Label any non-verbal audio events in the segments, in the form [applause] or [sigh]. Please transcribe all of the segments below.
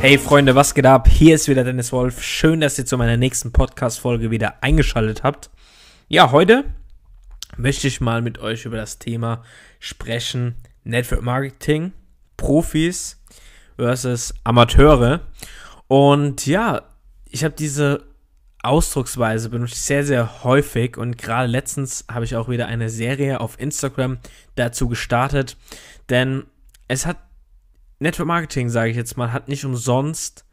Hey Freunde, was geht ab? Hier ist wieder Dennis Wolf. Schön, dass ihr zu meiner nächsten Podcast-Folge wieder eingeschaltet habt. Ja, heute möchte ich mal mit euch über das Thema sprechen: Network Marketing, Profis versus Amateure. Und ja, ich habe diese Ausdrucksweise benutze ich sehr, sehr häufig und gerade letztens habe ich auch wieder eine Serie auf Instagram dazu gestartet, denn es hat Network Marketing, sage ich jetzt mal, hat nicht umsonst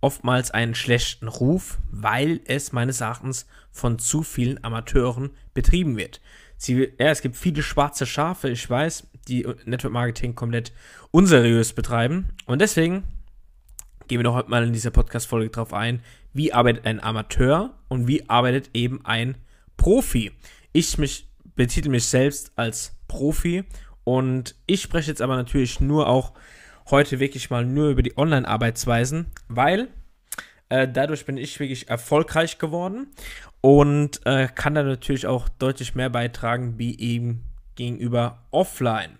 oftmals einen schlechten Ruf, weil es meines Erachtens von zu vielen Amateuren betrieben wird. Sie, ja, es gibt viele schwarze Schafe, ich weiß, die Network Marketing komplett unseriös betreiben. Und deswegen gehen wir doch heute mal in dieser Podcast-Folge drauf ein, wie arbeitet ein Amateur und wie arbeitet eben ein Profi. Ich mich, betitel mich selbst als Profi und ich spreche jetzt aber natürlich nur auch heute wirklich mal nur über die Online-Arbeitsweisen, weil äh, dadurch bin ich wirklich erfolgreich geworden und äh, kann da natürlich auch deutlich mehr beitragen, wie eben gegenüber offline.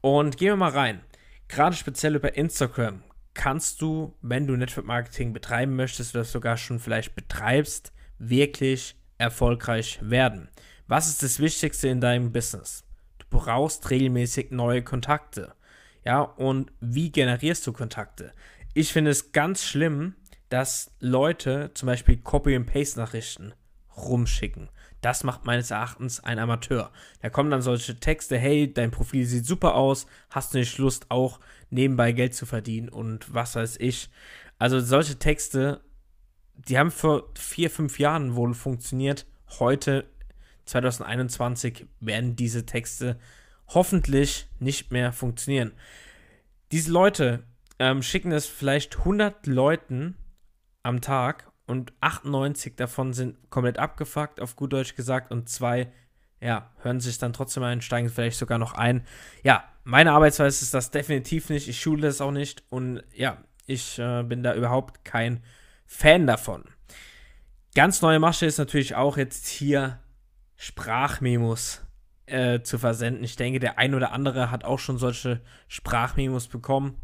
Und gehen wir mal rein. Gerade speziell über Instagram kannst du, wenn du Network Marketing betreiben möchtest oder sogar schon vielleicht betreibst, wirklich erfolgreich werden. Was ist das Wichtigste in deinem Business? Du brauchst regelmäßig neue Kontakte. Ja, und wie generierst du Kontakte? Ich finde es ganz schlimm, dass Leute zum Beispiel Copy- and Paste-Nachrichten rumschicken. Das macht meines Erachtens ein Amateur. Da kommen dann solche Texte, hey, dein Profil sieht super aus, hast du nicht Lust auch nebenbei Geld zu verdienen und was weiß ich. Also solche Texte, die haben vor vier, fünf Jahren wohl funktioniert. Heute, 2021, werden diese Texte hoffentlich nicht mehr funktionieren. Diese Leute ähm, schicken es vielleicht 100 Leuten am Tag und 98 davon sind komplett abgefuckt, auf gut Deutsch gesagt, und zwei, ja, hören sich dann trotzdem ein, steigen vielleicht sogar noch ein. Ja, meine Arbeitsweise ist das definitiv nicht, ich schule das auch nicht und ja, ich äh, bin da überhaupt kein Fan davon. Ganz neue Masche ist natürlich auch jetzt hier Sprachmemos äh, zu versenden. Ich denke, der ein oder andere hat auch schon solche Sprachmemos bekommen.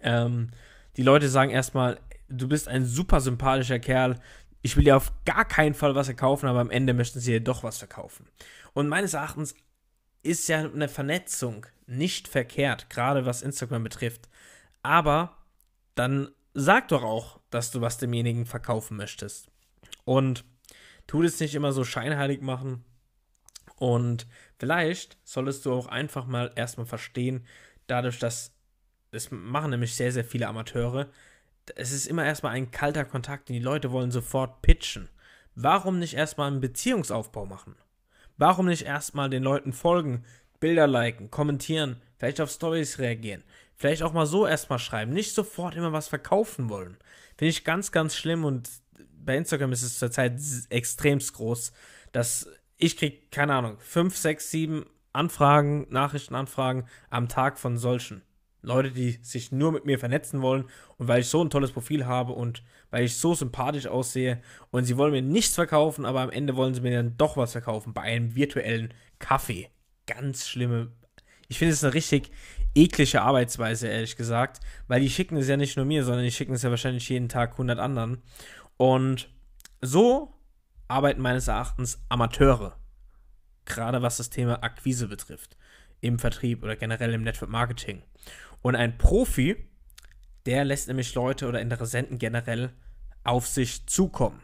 Ähm, die Leute sagen erstmal, du bist ein super sympathischer Kerl. Ich will dir auf gar keinen Fall was verkaufen, aber am Ende möchten sie dir doch was verkaufen. Und meines Erachtens ist ja eine Vernetzung nicht verkehrt, gerade was Instagram betrifft. Aber dann sag doch auch, dass du was demjenigen verkaufen möchtest. Und tu das nicht immer so scheinheilig machen. Und vielleicht solltest du auch einfach mal erstmal verstehen, dadurch, dass das machen nämlich sehr, sehr viele Amateure, es ist immer erstmal ein kalter Kontakt und die Leute wollen sofort pitchen. Warum nicht erstmal einen Beziehungsaufbau machen? Warum nicht erstmal den Leuten folgen, Bilder liken, kommentieren, vielleicht auf Stories reagieren, vielleicht auch mal so erstmal schreiben, nicht sofort immer was verkaufen wollen. Finde ich ganz, ganz schlimm und bei Instagram ist es zurzeit extremst groß, dass ich kriege, keine Ahnung, 5, 6, 7 Anfragen, Nachrichtenanfragen am Tag von solchen. Leute, die sich nur mit mir vernetzen wollen und weil ich so ein tolles Profil habe und weil ich so sympathisch aussehe und sie wollen mir nichts verkaufen, aber am Ende wollen sie mir dann doch was verkaufen bei einem virtuellen Kaffee. Ganz schlimme. Ich finde es eine richtig eklige Arbeitsweise, ehrlich gesagt, weil die schicken es ja nicht nur mir, sondern die schicken es ja wahrscheinlich jeden Tag 100 anderen. Und so arbeiten meines Erachtens Amateure, gerade was das Thema Akquise betrifft, im Vertrieb oder generell im Network Marketing. Und ein Profi, der lässt nämlich Leute oder Interessenten generell auf sich zukommen.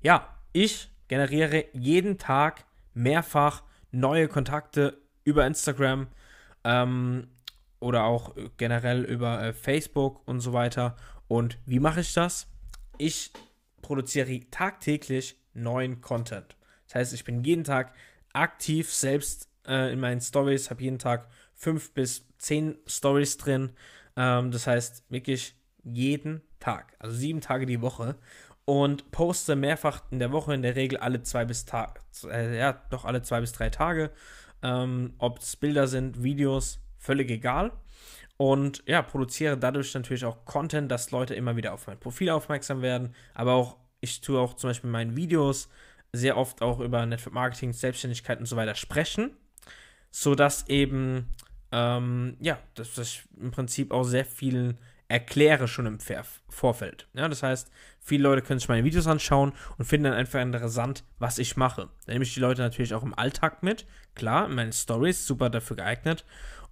Ja, ich generiere jeden Tag mehrfach neue Kontakte über Instagram ähm, oder auch generell über äh, Facebook und so weiter. Und wie mache ich das? Ich produziere tagtäglich neuen Content. Das heißt, ich bin jeden Tag aktiv selbst äh, in meinen Stories, habe jeden Tag fünf bis zehn Stories drin. Ähm, das heißt wirklich jeden Tag, also sieben Tage die Woche und poste mehrfach in der Woche, in der Regel alle zwei bis Tage, äh, ja, doch alle zwei bis drei Tage. Ähm, Ob es Bilder sind, Videos, völlig egal. Und ja, produziere dadurch natürlich auch Content, dass Leute immer wieder auf mein Profil aufmerksam werden. Aber auch, ich tue auch zum Beispiel in meinen Videos sehr oft auch über Network Marketing, Selbstständigkeit und so weiter sprechen, sodass eben ähm, ja, dass ich im Prinzip auch sehr vielen erkläre schon im Vorfeld. Ja, das heißt, viele Leute können sich meine Videos anschauen und finden dann einfach interessant, was ich mache. Da nehme ich die Leute natürlich auch im Alltag mit. Klar, meine Stories super dafür geeignet.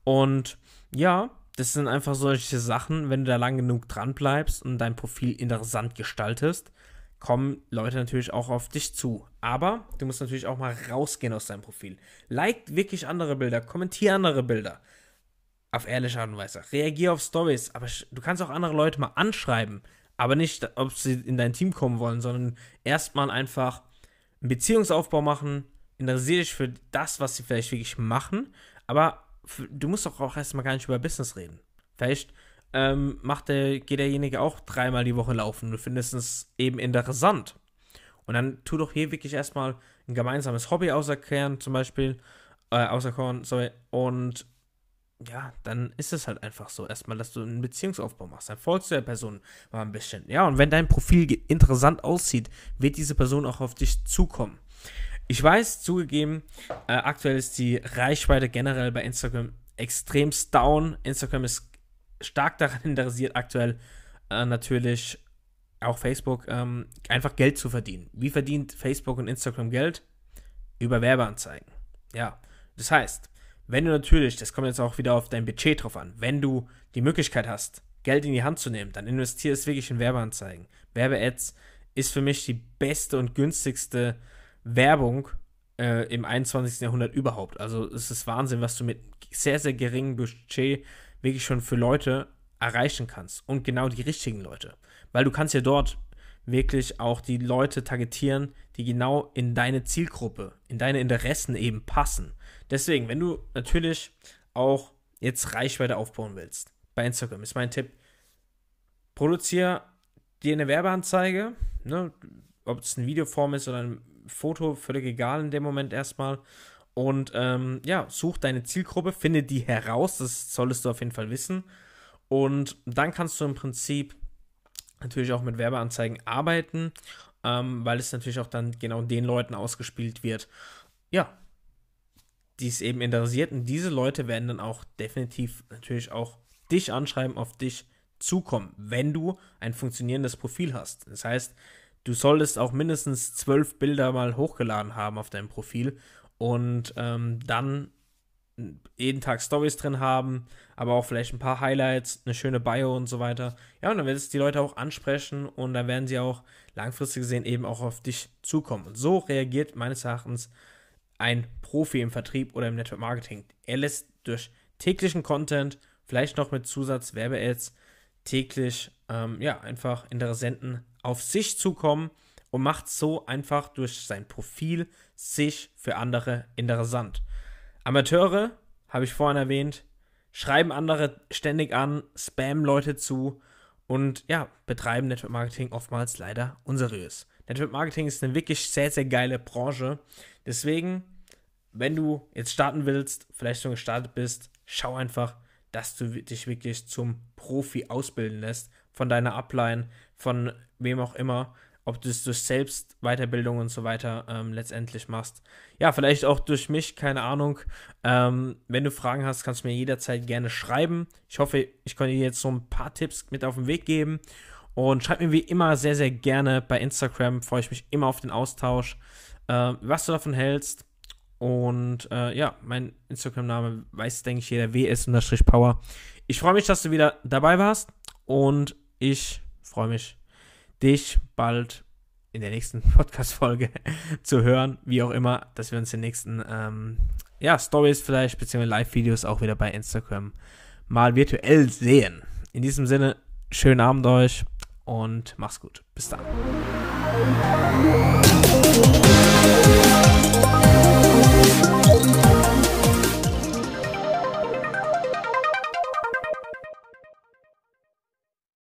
Und ja, das sind einfach solche Sachen, wenn du da lang genug dran bleibst und dein Profil interessant gestaltest, kommen Leute natürlich auch auf dich zu. Aber du musst natürlich auch mal rausgehen aus deinem Profil. Like wirklich andere Bilder, kommentiere andere Bilder. Auf ehrliche Art und Weise. Reagiere auf Stories. Aber du kannst auch andere Leute mal anschreiben. Aber nicht, ob sie in dein Team kommen wollen, sondern erstmal einfach einen Beziehungsaufbau machen. Interessiere dich für das, was sie vielleicht wirklich machen. Aber du musst doch auch erstmal gar nicht über Business reden. Vielleicht ähm, macht der, geht derjenige auch dreimal die Woche laufen. Du findest es eben interessant. Und dann tu doch hier wirklich erstmal ein gemeinsames Hobby auserkehren, zum Beispiel, äh, auserkoren, sorry, und ja, dann ist es halt einfach so. Erstmal, dass du einen Beziehungsaufbau machst. Dann folgst du der Person mal ein bisschen. Ja, und wenn dein Profil interessant aussieht, wird diese Person auch auf dich zukommen. Ich weiß, zugegeben, äh, aktuell ist die Reichweite generell bei Instagram extremst down. Instagram ist stark daran [laughs] interessiert, aktuell äh, natürlich auch Facebook, ähm, einfach Geld zu verdienen. Wie verdient Facebook und Instagram Geld? Über Werbeanzeigen. Ja, das heißt, wenn du natürlich, das kommt jetzt auch wieder auf dein Budget drauf an, wenn du die Möglichkeit hast, Geld in die Hand zu nehmen, dann investiere es wirklich in Werbeanzeigen. Werbe-Ads ist für mich die beste und günstigste Werbung äh, im 21. Jahrhundert überhaupt. Also es ist Wahnsinn, was du mit sehr, sehr geringem Budget wirklich schon für Leute erreichen kannst. Und genau die richtigen Leute. Weil du kannst ja dort wirklich auch die Leute targetieren, die genau in deine Zielgruppe, in deine Interessen eben passen. Deswegen, wenn du natürlich auch jetzt Reichweite aufbauen willst, bei Instagram ist mein Tipp, produziere dir eine Werbeanzeige, ne, ob es eine Videoform ist oder ein Foto, völlig egal in dem Moment erstmal. Und ähm, ja, such deine Zielgruppe, finde die heraus, das solltest du auf jeden Fall wissen. Und dann kannst du im Prinzip natürlich auch mit Werbeanzeigen arbeiten, ähm, weil es natürlich auch dann genau den Leuten ausgespielt wird, ja, die es eben interessiert. Und diese Leute werden dann auch definitiv natürlich auch dich anschreiben, auf dich zukommen, wenn du ein funktionierendes Profil hast. Das heißt, du solltest auch mindestens zwölf Bilder mal hochgeladen haben auf deinem Profil und ähm, dann jeden Tag Stories drin haben, aber auch vielleicht ein paar Highlights, eine schöne Bio und so weiter. Ja, und dann wird es die Leute auch ansprechen und dann werden sie auch langfristig gesehen eben auch auf dich zukommen. Und so reagiert meines Erachtens ein Profi im Vertrieb oder im Network Marketing. Er lässt durch täglichen Content, vielleicht noch mit Zusatz Werbe-Ads, täglich ähm, ja einfach Interessenten auf sich zukommen und macht so einfach durch sein Profil sich für andere interessant. Amateure, habe ich vorhin erwähnt, schreiben andere ständig an, spammen Leute zu und ja, betreiben Network Marketing oftmals leider unseriös. Network Marketing ist eine wirklich sehr, sehr geile Branche. Deswegen, wenn du jetzt starten willst, vielleicht schon gestartet bist, schau einfach, dass du dich wirklich zum Profi ausbilden lässt, von deiner Upline, von wem auch immer, ob du es durch Selbstweiterbildung und so weiter ähm, letztendlich machst. Ja, vielleicht auch durch mich, keine Ahnung. Ähm, wenn du Fragen hast, kannst du mir jederzeit gerne schreiben. Ich hoffe, ich konnte dir jetzt so ein paar Tipps mit auf den Weg geben. Und schreib mir wie immer sehr, sehr gerne bei Instagram. Freue ich mich immer auf den Austausch, äh, was du davon hältst. Und äh, ja, mein Instagram-Name weiß, denke ich, jeder ws-power. Ich freue mich, dass du wieder dabei warst und ich freue mich, dich bald in der nächsten [laughs] Podcast-Folge [laughs] zu hören, wie auch immer, dass wir uns in den nächsten ähm, ja, Stories vielleicht, beziehungsweise Live-Videos auch wieder bei Instagram mal virtuell sehen. In diesem Sinne, schönen Abend euch und mach's gut. Bis dann.